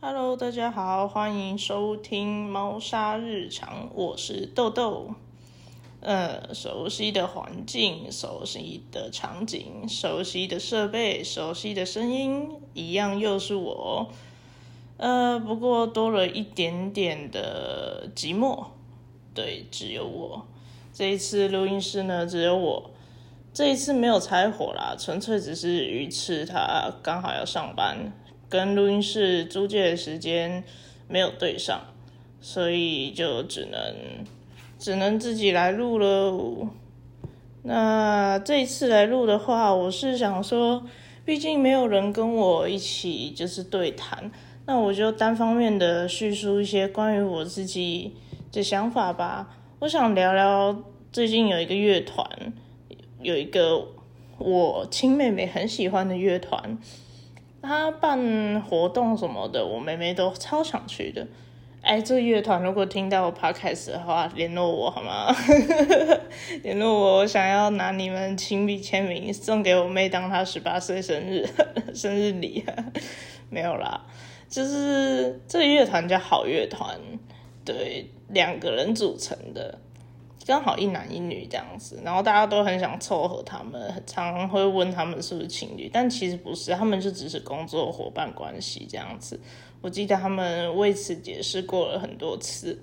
Hello，大家好，欢迎收听猫砂日常，我是豆豆。呃，熟悉的环境，熟悉的场景，熟悉的设备，熟悉的声音，一样又是我。呃，不过多了一点点的寂寞。对，只有我。这一次录音室呢，只有我。这一次没有拆火啦，纯粹只是鱼翅他刚好要上班。跟录音室租借的时间没有对上，所以就只能只能自己来录了。那这一次来录的话，我是想说，毕竟没有人跟我一起就是对谈，那我就单方面的叙述一些关于我自己的想法吧。我想聊聊最近有一个乐团，有一个我亲妹妹很喜欢的乐团。他办活动什么的，我妹妹都超想去的。哎，这乐团如果听到我 podcast 的话，联络我好吗？联络我，我想要拿你们亲笔签名送给我妹，当她十八岁生日 生日礼。没有啦，就是这乐团叫好乐团，对，两个人组成的。刚好一男一女这样子，然后大家都很想凑合他们，常常会问他们是不是情侣，但其实不是，他们就只是工作伙伴关系这样子。我记得他们为此解释过了很多次。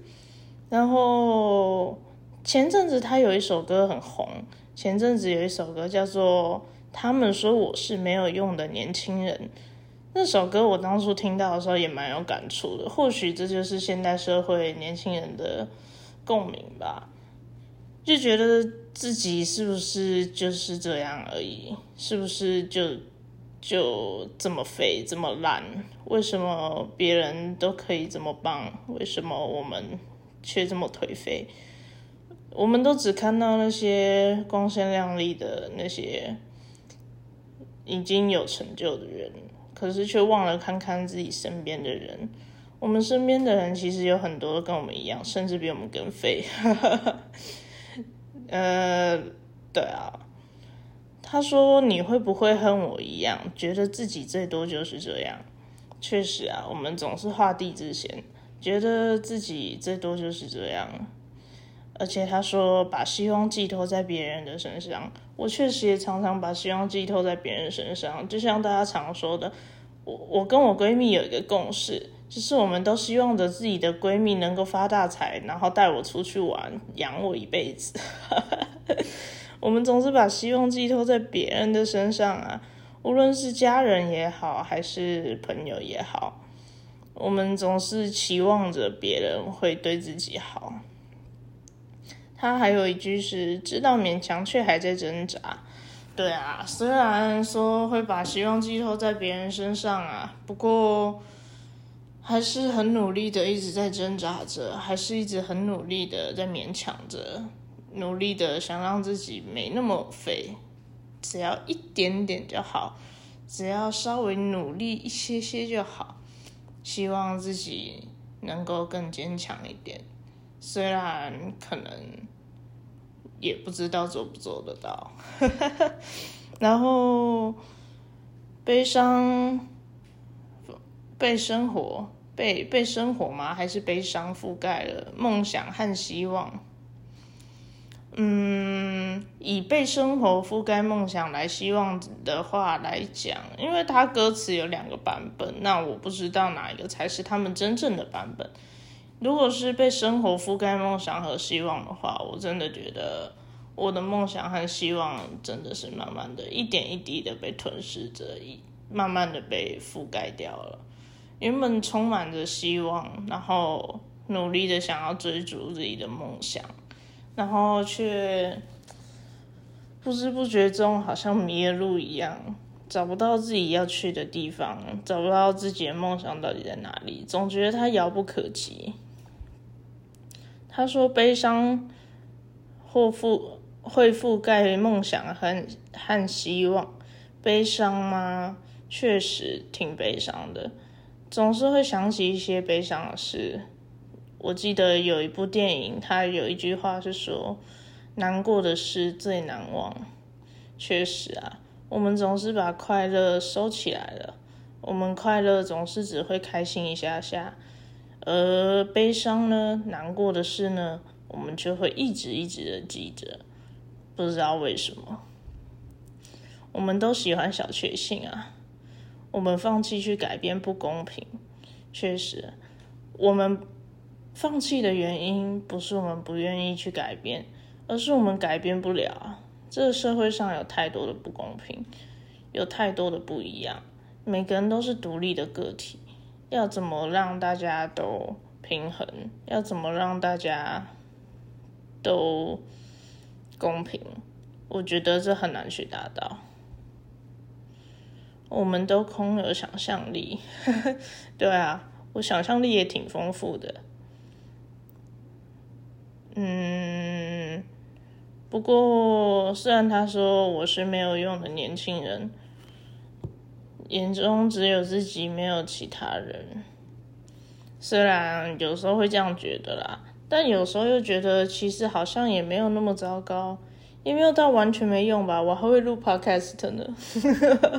然后前阵子他有一首歌很红，前阵子有一首歌叫做《他们说我是没有用的年轻人》，那首歌我当初听到的时候也蛮有感触的。或许这就是现代社会年轻人的共鸣吧。就觉得自己是不是就是这样而已？是不是就就这么废这么烂？为什么别人都可以这么棒？为什么我们却这么颓废？我们都只看到那些光鲜亮丽的那些已经有成就的人，可是却忘了看看自己身边的人。我们身边的人其实有很多跟我们一样，甚至比我们更废。呃，对啊，他说你会不会和我一样，觉得自己最多就是这样？确实啊，我们总是画地自限，觉得自己最多就是这样。而且他说把希望寄托在别人的身上，我确实也常常把希望寄托在别人身上。就像大家常说的，我我跟我闺蜜有一个共识。就是我们都希望着自己的闺蜜能够发大财，然后带我出去玩，养我一辈子。我们总是把希望寄托在别人的身上啊，无论是家人也好，还是朋友也好，我们总是期望着别人会对自己好。他还有一句是：知道勉强，却还在挣扎。对啊，虽然说会把希望寄托在别人身上啊，不过。还是很努力的，一直在挣扎着，还是一直很努力的在勉强着，努力的想让自己没那么肥，只要一点点就好，只要稍微努力一些些就好，希望自己能够更坚强一点，虽然可能也不知道做不做得到，然后悲伤被生活。被被生活吗？还是悲伤覆盖了梦想和希望？嗯，以被生活覆盖梦想来希望的话来讲，因为它歌词有两个版本，那我不知道哪一个才是他们真正的版本。如果是被生活覆盖梦想和希望的话，我真的觉得我的梦想和希望真的是慢慢的一点一滴的被吞噬着，一慢慢的被覆盖掉了。原本充满着希望，然后努力的想要追逐自己的梦想，然后却不知不觉中好像迷了路一样，找不到自己要去的地方，找不到自己的梦想到底在哪里，总觉得它遥不可及。他说：“悲伤或覆会覆盖梦想和和希望，悲伤吗？确实挺悲伤的。”总是会想起一些悲伤的事。我记得有一部电影，它有一句话是说：“难过的事最难忘。”确实啊，我们总是把快乐收起来了，我们快乐总是只会开心一下下，而悲伤呢、难过的事呢，我们就会一直一直的记着，不知道为什么。我们都喜欢小确幸啊，我们放弃去改变不公平，确实，我们放弃的原因不是我们不愿意去改变，而是我们改变不了。这个社会上有太多的不公平，有太多的不一样。每个人都是独立的个体，要怎么让大家都平衡？要怎么让大家都公平？我觉得这很难去达到。我们都空有想象力，对啊，我想象力也挺丰富的。嗯，不过虽然他说我是没有用的年轻人。眼中只有自己，没有其他人。虽然有时候会这样觉得啦，但有时候又觉得其实好像也没有那么糟糕，也没有到完全没用吧。我还会录 podcast 呢，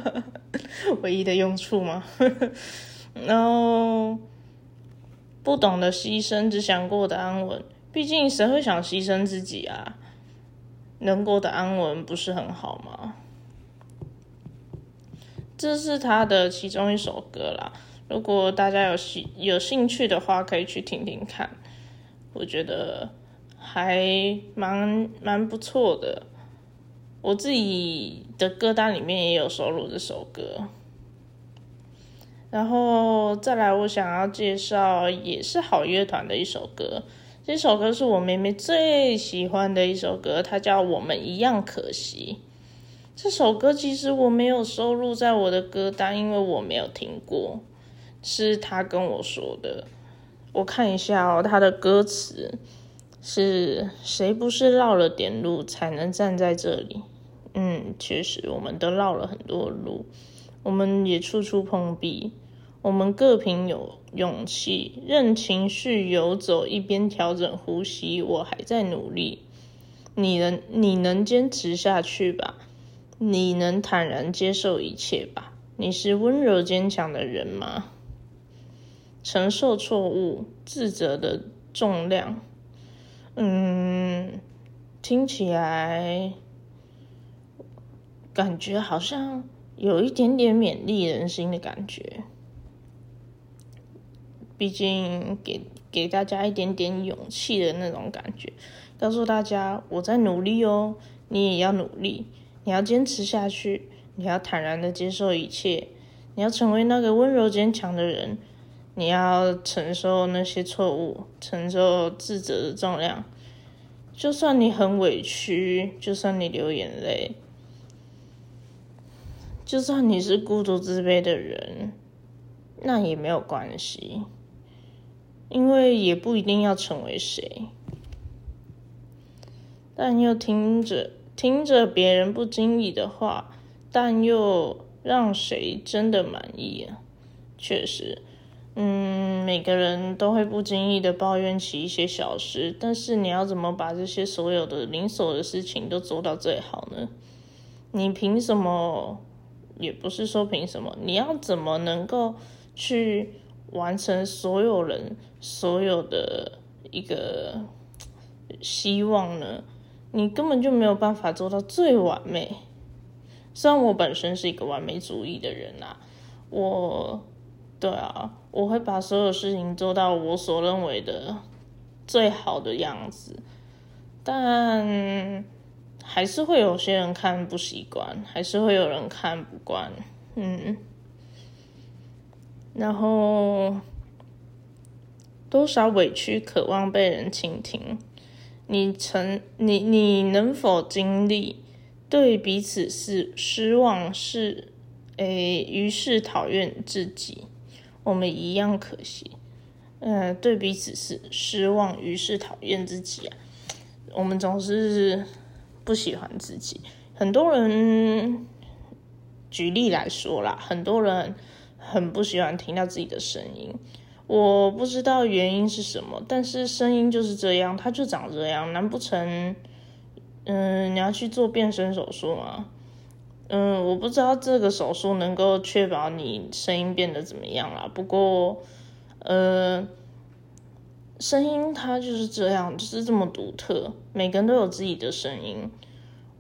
唯一的用处吗？然后不懂得牺牲，只想过得安稳。毕竟谁会想牺牲自己啊？能过得安稳不是很好吗？这是他的其中一首歌啦，如果大家有兴有兴趣的话，可以去听听看。我觉得还蛮蛮不错的，我自己的歌单里面也有收录这首歌。然后再来，我想要介绍也是好乐团的一首歌，这首歌是我妹妹最喜欢的一首歌，它叫《我们一样可惜》。这首歌其实我没有收录在我的歌单，因为我没有听过，是他跟我说的。我看一下哦，他的歌词是谁不是绕了点路才能站在这里？嗯，确实，我们都绕了很多路，我们也处处碰壁，我们各凭有勇气，任情绪游走，一边调整呼吸。我还在努力，你能，你能坚持下去吧？你能坦然接受一切吧？你是温柔坚强的人吗？承受错误、自责的重量，嗯，听起来感觉好像有一点点勉励人心的感觉。毕竟给给大家一点点勇气的那种感觉，告诉大家我在努力哦，你也要努力。你要坚持下去，你要坦然的接受一切，你要成为那个温柔坚强的人，你要承受那些错误，承受自责的重量。就算你很委屈，就算你流眼泪，就算你是孤独自卑的人，那也没有关系，因为也不一定要成为谁，但又听着。听着别人不经意的话，但又让谁真的满意啊？确实，嗯，每个人都会不经意的抱怨起一些小事，但是你要怎么把这些所有的零琐的事情都做到最好呢？你凭什么？也不是说凭什么，你要怎么能够去完成所有人所有的一个希望呢？你根本就没有办法做到最完美。虽然我本身是一个完美主义的人啊，我，对啊，我会把所有事情做到我所认为的最好的样子，但还是会有些人看不习惯，还是会有人看不惯，嗯，然后多少委屈，渴望被人倾听。你曾你你能否经历对彼此是失望是诶，于是讨厌自己，我们一样可惜。嗯，对彼此是失望，于是讨厌自己啊。我们总是不喜欢自己。很多人举例来说啦，很多人很不喜欢听到自己的声音。我不知道原因是什么，但是声音就是这样，它就长这样。难不成，嗯，你要去做变声手术吗？嗯，我不知道这个手术能够确保你声音变得怎么样啦。不过，呃，声音它就是这样，就是这么独特，每个人都有自己的声音。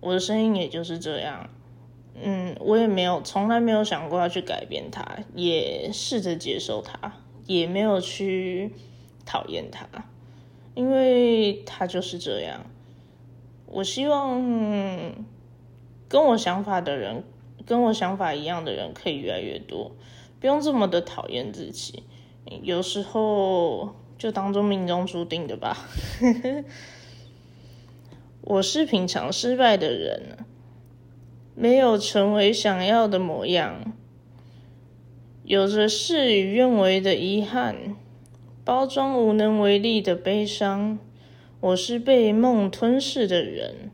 我的声音也就是这样。嗯，我也没有从来没有想过要去改变它，也试着接受它，也没有去讨厌它，因为它就是这样。我希望。跟我想法的人，跟我想法一样的人可以越来越多，不用这么的讨厌自己。有时候就当做命中注定的吧。我是品尝失败的人，没有成为想要的模样，有着事与愿违的遗憾，包装无能为力的悲伤。我是被梦吞噬的人。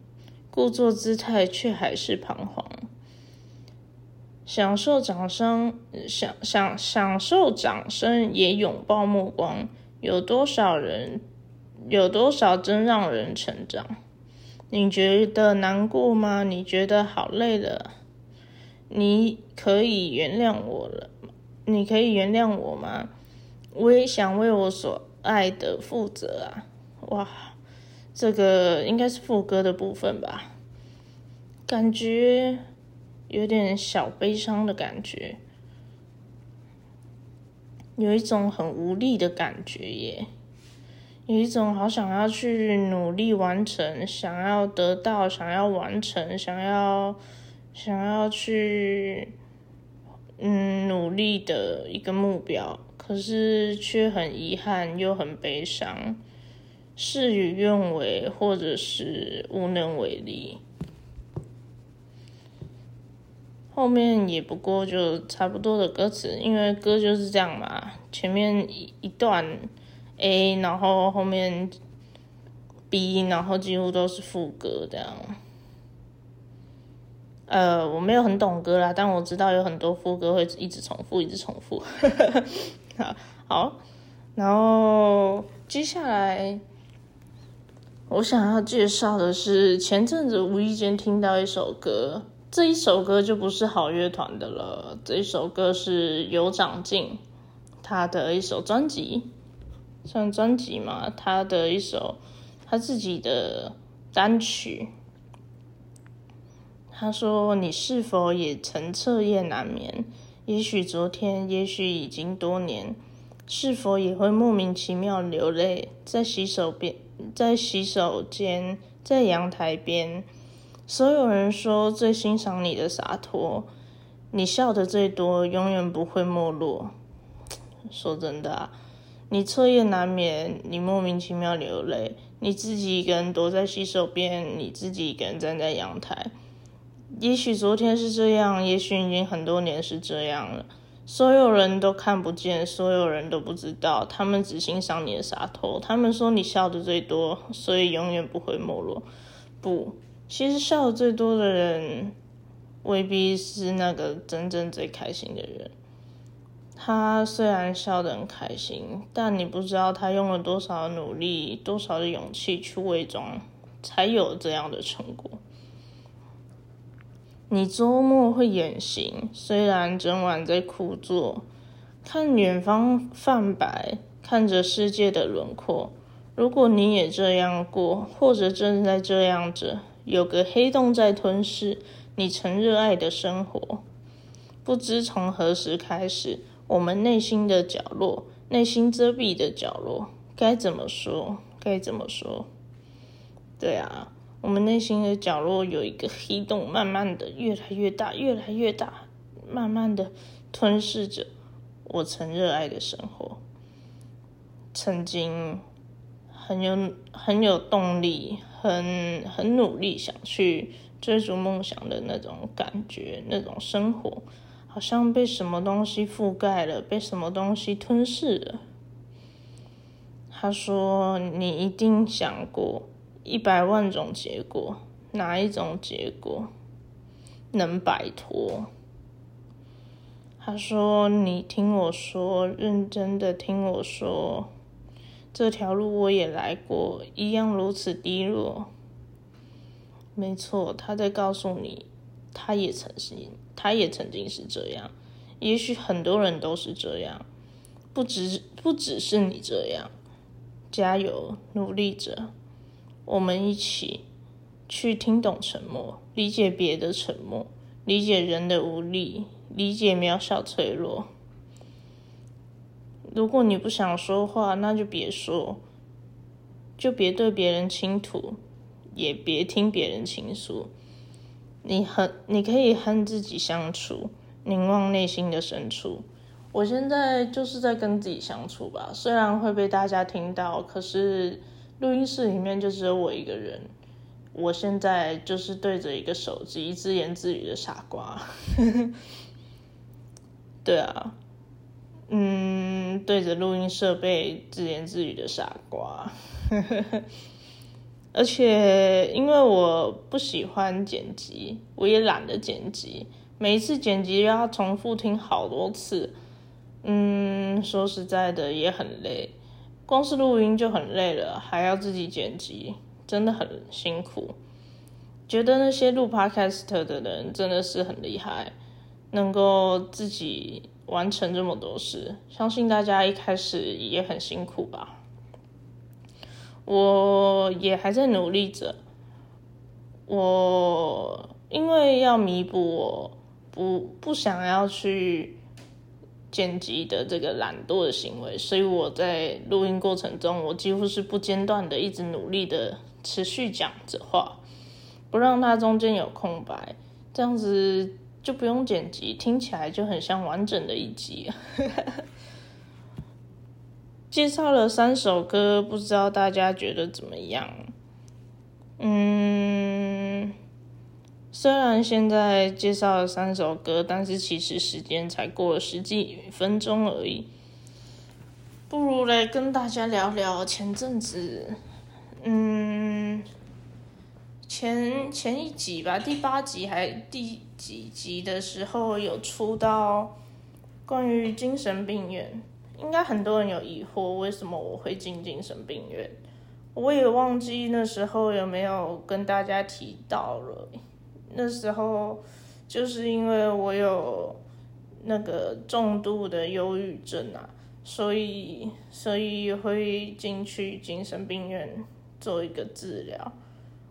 故作姿态，却还是彷徨。享受掌声，享享享受掌声，也拥抱目光。有多少人，有多少真让人成长？你觉得难过吗？你觉得好累了？你可以原谅我了？你可以原谅我吗？我也想为我所爱的负责啊！哇。这个应该是副歌的部分吧，感觉有点小悲伤的感觉，有一种很无力的感觉耶，有一种好想要去努力完成，想要得到，想要完成，想要想要去嗯努力的一个目标，可是却很遗憾又很悲伤。事与愿违，或者是无能为力。后面也不过就差不多的歌词，因为歌就是这样嘛。前面一一段 A，然后后面 B，然后几乎都是副歌这样。呃，我没有很懂歌啦，但我知道有很多副歌会一直重复，一直重复。好，好，然后接下来。我想要介绍的是，前阵子无意间听到一首歌，这一首歌就不是好乐团的了。这一首歌是有长进，他的一首专辑，算专辑嘛？他的一首他自己的单曲。他说：“你是否也曾彻夜难眠？也许昨天，也许已经多年，是否也会莫名其妙流泪在洗手边？”在洗手间，在阳台边，所有人说最欣赏你的洒脱，你笑的最多，永远不会没落。说真的，你彻夜难眠，你莫名其妙流泪，你自己一个人躲在洗手边，你自己一个人站在阳台。也许昨天是这样，也许已经很多年是这样了。所有人都看不见，所有人都不知道，他们只欣赏你的洒脱。他们说你笑的最多，所以永远不会没落。不，其实笑的最多的人，未必是那个真正最开心的人。他虽然笑得很开心，但你不知道他用了多少努力、多少的勇气去伪装，才有这样的成果。你周末会远行，虽然整晚在苦坐，看远方泛白，看着世界的轮廓。如果你也这样过，或者正在这样着，有个黑洞在吞噬你曾热爱的生活。不知从何时开始，我们内心的角落，内心遮蔽的角落，该怎么说？该怎么说？对啊。我们内心的角落有一个黑洞，慢慢的越来越大，越来越大，慢慢的吞噬着我曾热爱的生活。曾经很有很有动力，很很努力想去追逐梦想的那种感觉，那种生活，好像被什么东西覆盖了，被什么东西吞噬了。他说：“你一定想过。”一百万种结果，哪一种结果能摆脱？他说：“你听我说，认真的听我说，这条路我也来过，一样如此低落。没错，他在告诉你，他也曾经，他也曾经是这样。也许很多人都是这样，不只不只是你这样。加油，努力着，我们一起去听懂沉默，理解别的沉默，理解人的无力，理解渺小脆弱。如果你不想说话，那就别说，就别对别人倾吐，也别听别人倾诉。你和你可以和自己相处，凝望内心的深处。我现在就是在跟自己相处吧，虽然会被大家听到，可是录音室里面就只有我一个人。我现在就是对着一个手机自言自语的傻瓜。对啊。嗯，对着录音设备自言自语的傻瓜，而且因为我不喜欢剪辑，我也懒得剪辑，每一次剪辑要重复听好多次，嗯，说实在的也很累，光是录音就很累了，还要自己剪辑，真的很辛苦。觉得那些录 podcast 的人真的是很厉害，能够自己。完成这么多事，相信大家一开始也很辛苦吧。我也还在努力着。我因为要弥补我不不想要去剪辑的这个懒惰的行为，所以我在录音过程中，我几乎是不间断的，一直努力的持续讲着话，不让它中间有空白，这样子。就不用剪辑，听起来就很像完整的一集。介绍了三首歌，不知道大家觉得怎么样？嗯，虽然现在介绍了三首歌，但是其实时间才过了十几分钟而已。不如来跟大家聊聊前阵子，嗯。前前一集吧，第八集还第几集的时候有出到关于精神病院，应该很多人有疑惑为什么我会进精神病院，我也忘记那时候有没有跟大家提到了。那时候就是因为我有那个重度的忧郁症啊，所以所以会进去精神病院做一个治疗。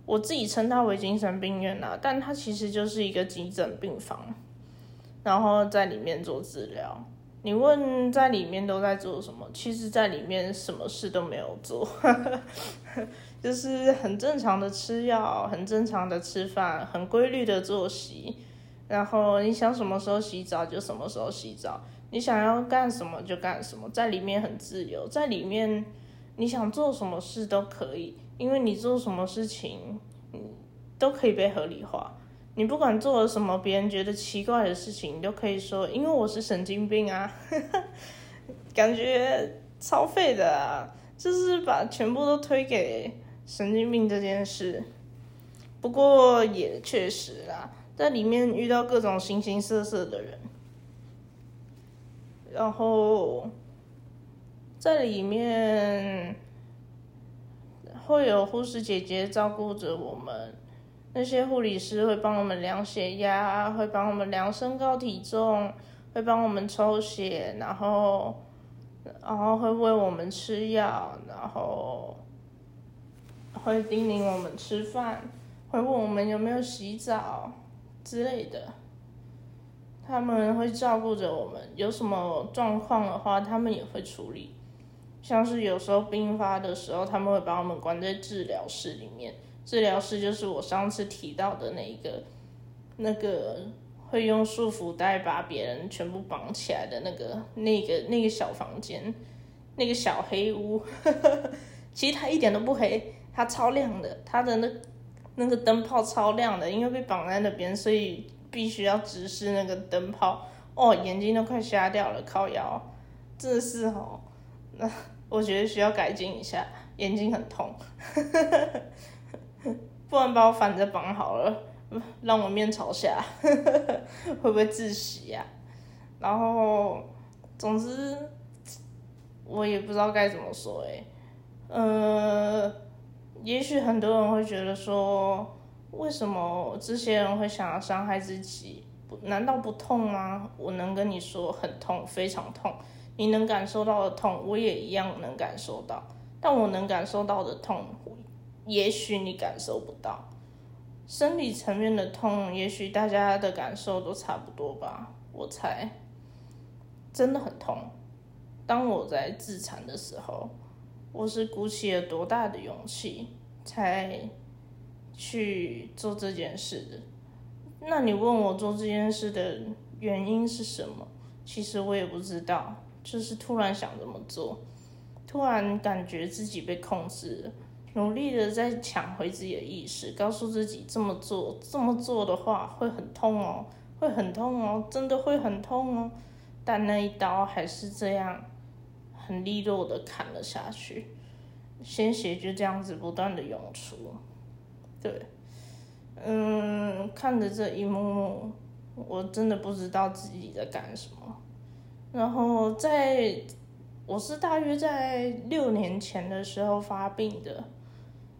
我自己称它为精神病院啊，但它其实就是一个急诊病房，然后在里面做治疗。你问在里面都在做什么？其实，在里面什么事都没有做，就是很正常的吃药，很正常的吃饭，很规律的作息。然后你想什么时候洗澡就什么时候洗澡，你想要干什么就干什么，在里面很自由，在里面你想做什么事都可以。因为你做什么事情，都可以被合理化。你不管做了什么别人觉得奇怪的事情，你都可以说，因为我是神经病啊，感觉超废的啊，就是把全部都推给神经病这件事。不过也确实啦，在里面遇到各种形形色色的人，然后在里面。会有护士姐姐照顾着我们，那些护理师会帮我们量血压，会帮我们量身高体重，会帮我们抽血，然后，然后会喂我们吃药，然后会叮咛我们吃饭，会问我们有没有洗澡之类的。他们会照顾着我们，有什么状况的话，他们也会处理。像是有时候病发的时候，他们会把我们关在治疗室里面。治疗室就是我上次提到的那一个，那个会用束缚带把别人全部绑起来的那个、那个、那个小房间，那个小黑屋。其实它一点都不黑，它超亮的，它的那那个灯泡超亮的，因为被绑在那边，所以必须要直视那个灯泡。哦，眼睛都快瞎掉了，靠腰，真的是哦。那 我觉得需要改进一下，眼睛很痛，不然把我反着绑好了，让我面朝下，会不会窒息呀？然后，总之，我也不知道该怎么说诶，呃，也许很多人会觉得说，为什么这些人会想要伤害自己？难道不痛吗？我能跟你说很痛，非常痛。你能感受到的痛，我也一样能感受到。但我能感受到的痛，也许你感受不到。生理层面的痛，也许大家的感受都差不多吧。我猜，真的很痛。当我在自残的时候，我是鼓起了多大的勇气才去做这件事的？那你问我做这件事的原因是什么？其实我也不知道，就是突然想这么做，突然感觉自己被控制了。努力的在抢回自己的意识，告诉自己这么做，这么做的话会很痛哦，会很痛哦，真的会很痛哦。但那一刀还是这样，很利落的砍了下去，鲜血就这样子不断的涌出。对，嗯，看着这一幕幕，我真的不知道自己在干什么。然后在，我是大约在六年前的时候发病的。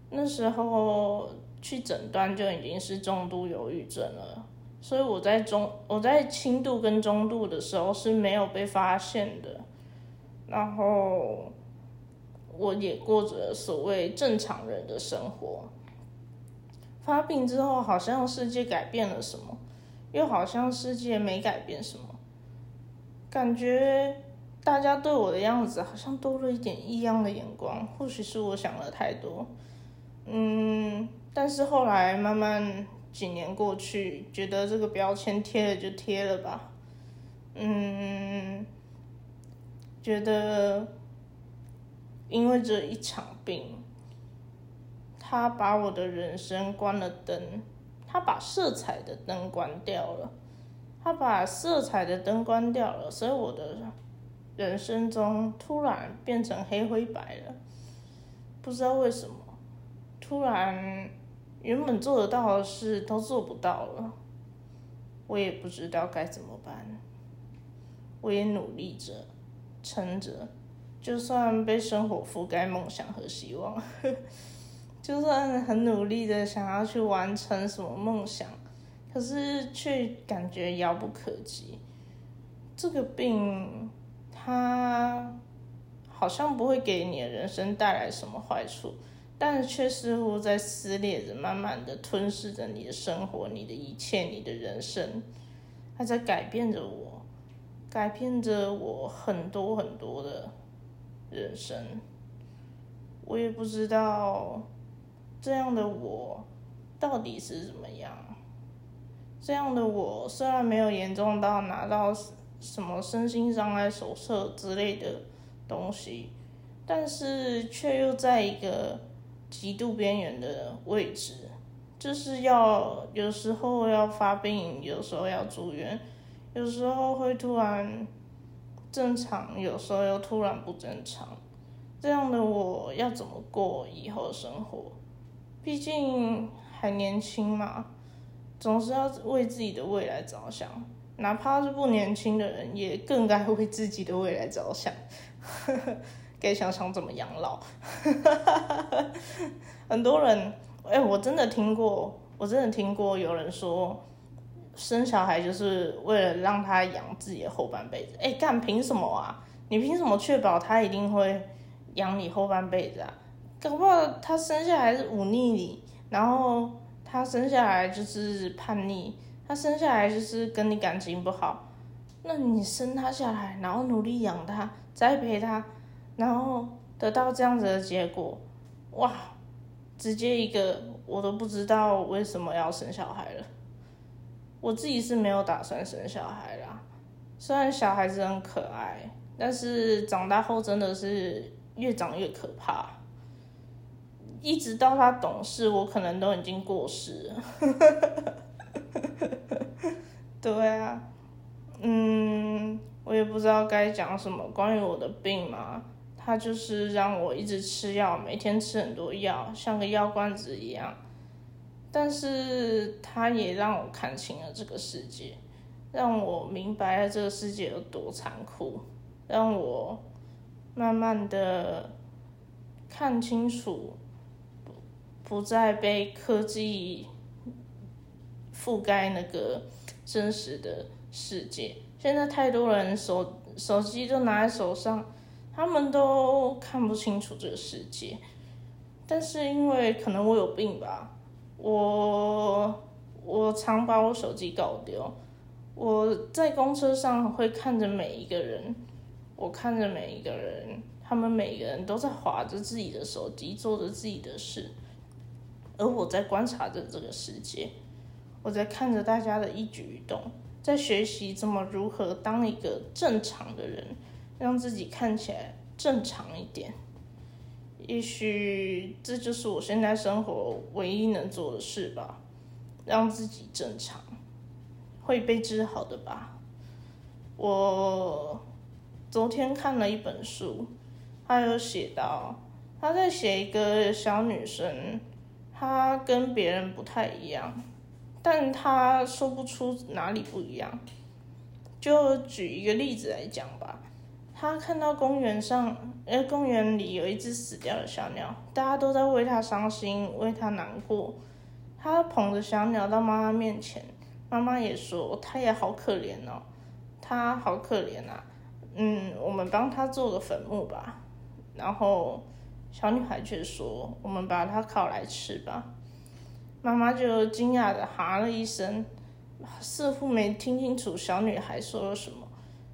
那时候去诊断就已经是重度忧郁症了，所以我在中我在轻度跟中度的时候是没有被发现的，然后我也过着所谓正常人的生活。发病之后，好像世界改变了什么，又好像世界没改变什么，感觉大家对我的样子好像多了一点异样的眼光，或许是我想的太多。嗯，但是后来慢慢几年过去，觉得这个标签贴了就贴了吧。嗯，觉得因为这一场病，他把我的人生关了灯，他把色彩的灯关掉了，他把色彩的灯关掉了，所以我的人生中突然变成黑灰白了，不知道为什么。突然，原本做得到的事都做不到了，我也不知道该怎么办。我也努力着，撑着，就算被生活覆盖梦想和希望，就算很努力的想要去完成什么梦想，可是却感觉遥不可及。这个病，它好像不会给你的人生带来什么坏处。但却似乎在撕裂着，慢慢的吞噬着你的生活，你的一切，你的人生，它在改变着我，改变着我很多很多的人生。我也不知道这样的我到底是怎么样。这样的我虽然没有严重到拿到什么身心障碍手册之类的东西，但是却又在一个。极度边缘的位置，就是要有时候要发病，有时候要住院，有时候会突然正常，有时候又突然不正常。这样的我要怎么过以后生活？毕竟还年轻嘛，总是要为自己的未来着想。哪怕是不年轻的人，也更该为自己的未来着想。该想想怎么养老，很多人，哎，我真的听过，我真的听过有人说，生小孩就是为了让他养自己的后半辈子。哎，干凭什么啊？你凭什么确保他一定会养你后半辈子啊？搞不好他生下来是忤逆你，然后他生下来就是叛逆，他生下来就是跟你感情不好，那你生他下来，然后努力养他，栽培他。然后得到这样子的结果，哇！直接一个我都不知道为什么要生小孩了。我自己是没有打算生小孩啦，虽然小孩子很可爱，但是长大后真的是越长越可怕。一直到他懂事，我可能都已经过世了。对啊，嗯，我也不知道该讲什么关于我的病嘛。他就是让我一直吃药，每天吃很多药，像个药罐子一样。但是他也让我看清了这个世界，让我明白了这个世界有多残酷，让我慢慢的看清楚，不不再被科技覆盖那个真实的世界。现在太多人手手机都拿在手上，他们都看不清楚这个世界。但是因为可能我有病吧，我我常把我手机搞丢。我在公车上会看着每一个人，我看着每一个人，他们每个人都在划着自己的手机，做着自己的事，而我在观察着这个世界，我在看着大家的一举一动。在学习怎么如何当一个正常的人，让自己看起来正常一点。也许这就是我现在生活唯一能做的事吧，让自己正常，会被治好的吧。我昨天看了一本书，他有写到，他在写一个小女生，她跟别人不太一样。但他说不出哪里不一样，就举一个例子来讲吧。他看到公园上，呃，公园里有一只死掉的小鸟，大家都在为它伤心，为它难过。他捧着小鸟到妈妈面前，妈妈也说，他也好可怜哦，他好可怜啊。嗯，我们帮他做个坟墓吧。然后小女孩却说，我们把它烤来吃吧。妈妈就惊讶的哈了一声，似乎没听清楚小女孩说了什么。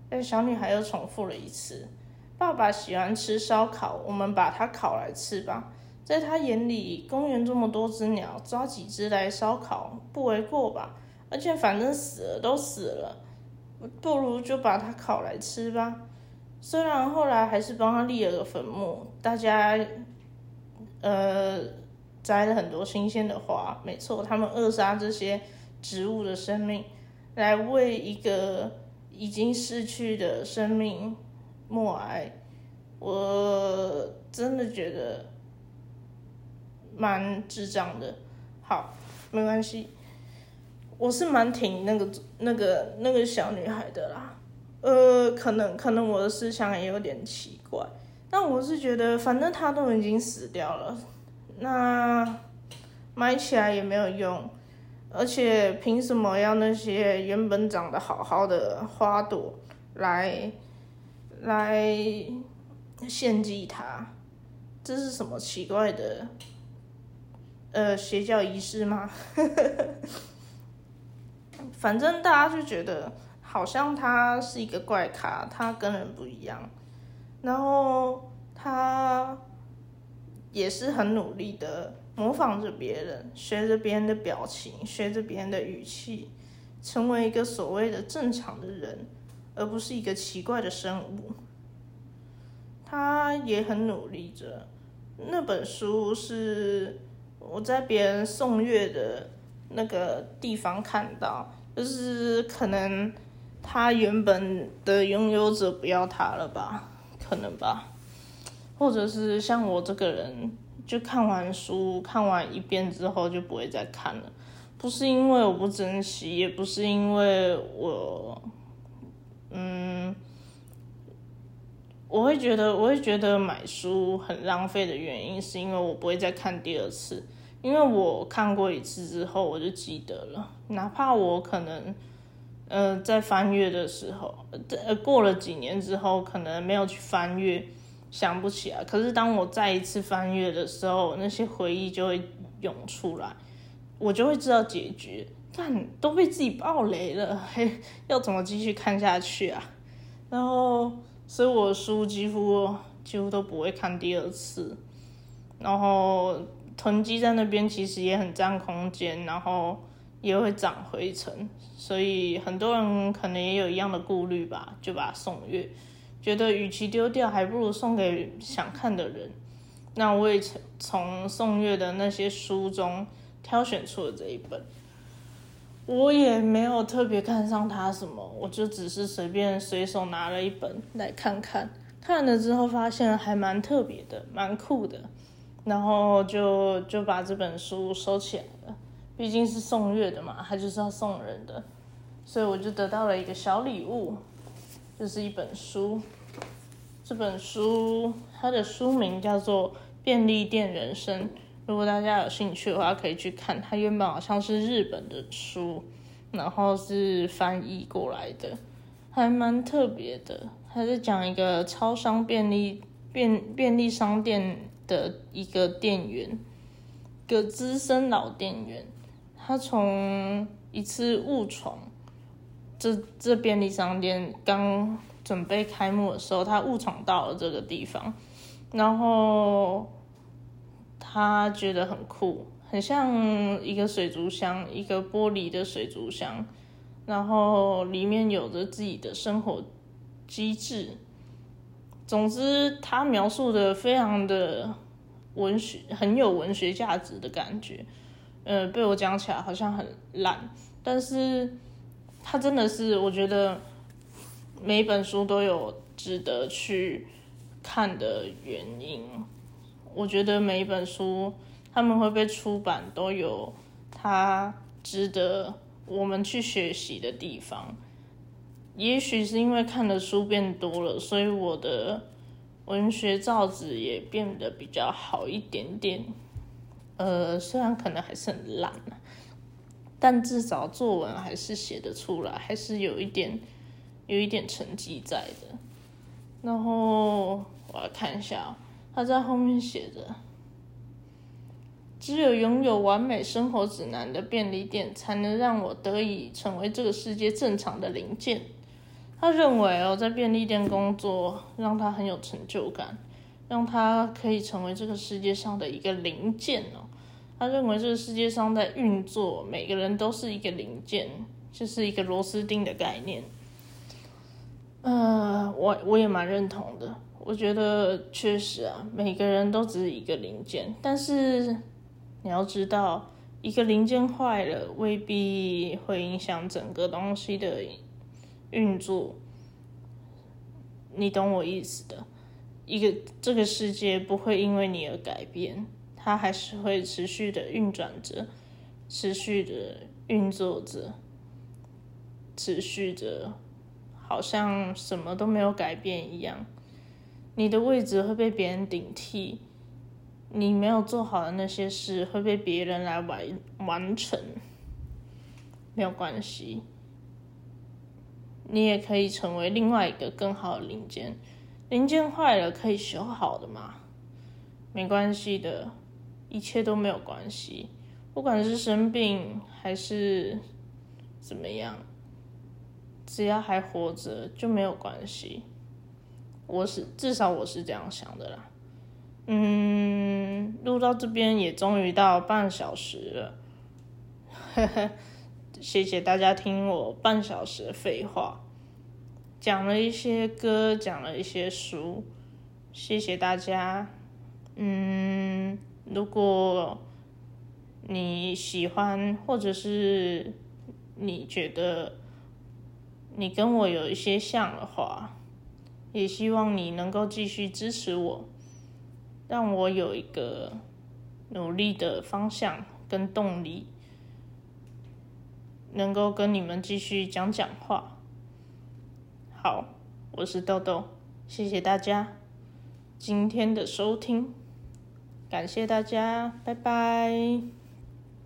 但小女孩又重复了一次：“爸爸喜欢吃烧烤，我们把它烤来吃吧。”在他眼里，公园这么多只鸟，抓几只来烧烤不为过吧？而且反正死了都死了，不如就把它烤来吃吧。虽然后来还是帮他立了个坟墓，大家，呃。摘了很多新鲜的花，没错，他们扼杀这些植物的生命，来为一个已经逝去的生命默哀。我真的觉得蛮智障的。好，没关系，我是蛮挺那个那个那个小女孩的啦。呃，可能可能我的思想也有点奇怪，但我是觉得，反正她都已经死掉了。那埋起来也没有用，而且凭什么要那些原本长得好好的花朵来来献祭它？这是什么奇怪的呃邪教仪式吗？反正大家就觉得好像他是一个怪咖，他跟人不一样，然后他。也是很努力的模仿着别人，学着别人的表情，学着别人的语气，成为一个所谓的正常的人，而不是一个奇怪的生物。他也很努力着。那本书是我在别人送阅的那个地方看到，就是可能他原本的拥有者不要他了吧？可能吧。或者是像我这个人，就看完书看完一遍之后就不会再看了，不是因为我不珍惜，也不是因为我，嗯，我会觉得我会觉得买书很浪费的原因，是因为我不会再看第二次，因为我看过一次之后我就记得了，哪怕我可能，呃，在翻阅的时候，呃，过了几年之后，可能没有去翻阅。想不起来，可是当我再一次翻阅的时候，那些回忆就会涌出来，我就会知道结局。但都被自己爆雷了，嘿，要怎么继续看下去啊？然后，所以我书几乎几乎都不会看第二次，然后囤积在那边其实也很占空间，然后也会长灰尘，所以很多人可能也有一样的顾虑吧，就把它送阅。觉得与其丢掉，还不如送给想看的人。那我也从宋月的那些书中挑选出了这一本。我也没有特别看上它什么，我就只是随便随手拿了一本来看看。看了之后发现还蛮特别的，蛮酷的，然后就就把这本书收起来了。毕竟是宋月的嘛，它就是要送人的，所以我就得到了一个小礼物，就是一本书。这本书它的书名叫做《便利店人生》，如果大家有兴趣的话，可以去看。它原本好像是日本的书，然后是翻译过来的，还蛮特别的。它是讲一个超商便利便便利商店的一个店员，个资深老店员，他从一次误闯这这便利商店刚准备开幕的时候，他误闯到了这个地方，然后。他觉得很酷，很像一个水族箱，一个玻璃的水族箱，然后里面有着自己的生活机制。总之，他描述的非常的文学，很有文学价值的感觉。呃，被我讲起来好像很烂，但是他真的是，我觉得每本书都有值得去看的原因。我觉得每一本书他们会被出版，都有它值得我们去学习的地方。也许是因为看的书变多了，所以我的文学造诣也变得比较好一点点。呃，虽然可能还是很烂但至少作文还是写得出来，还是有一点有一点成绩在的。然后我来看一下。他在后面写着：“只有拥有完美生活指南的便利店，才能让我得以成为这个世界正常的零件。”他认为哦，在便利店工作让他很有成就感，让他可以成为这个世界上的一个零件哦。他认为这个世界上在运作，每个人都是一个零件，就是一个螺丝钉的概念。呃，我我也蛮认同的。我觉得确实啊，每个人都只是一个零件，但是你要知道，一个零件坏了，未必会影响整个东西的运作。你懂我意思的？一个这个世界不会因为你而改变，它还是会持续的运转着，持续的运作着，持续着，好像什么都没有改变一样。你的位置会被别人顶替，你没有做好的那些事会被别人来完完成，没有关系，你也可以成为另外一个更好的零件。零件坏了可以修好的嘛，没关系的，一切都没有关系，不管是生病还是怎么样，只要还活着就没有关系。我是至少我是这样想的啦，嗯，录到这边也终于到半小时了，呵呵，谢谢大家听我半小时的废话，讲了一些歌，讲了一些书，谢谢大家，嗯，如果你喜欢或者是你觉得你跟我有一些像的话。也希望你能够继续支持我，让我有一个努力的方向跟动力，能够跟你们继续讲讲话。好，我是豆豆，谢谢大家今天的收听，感谢大家，拜拜。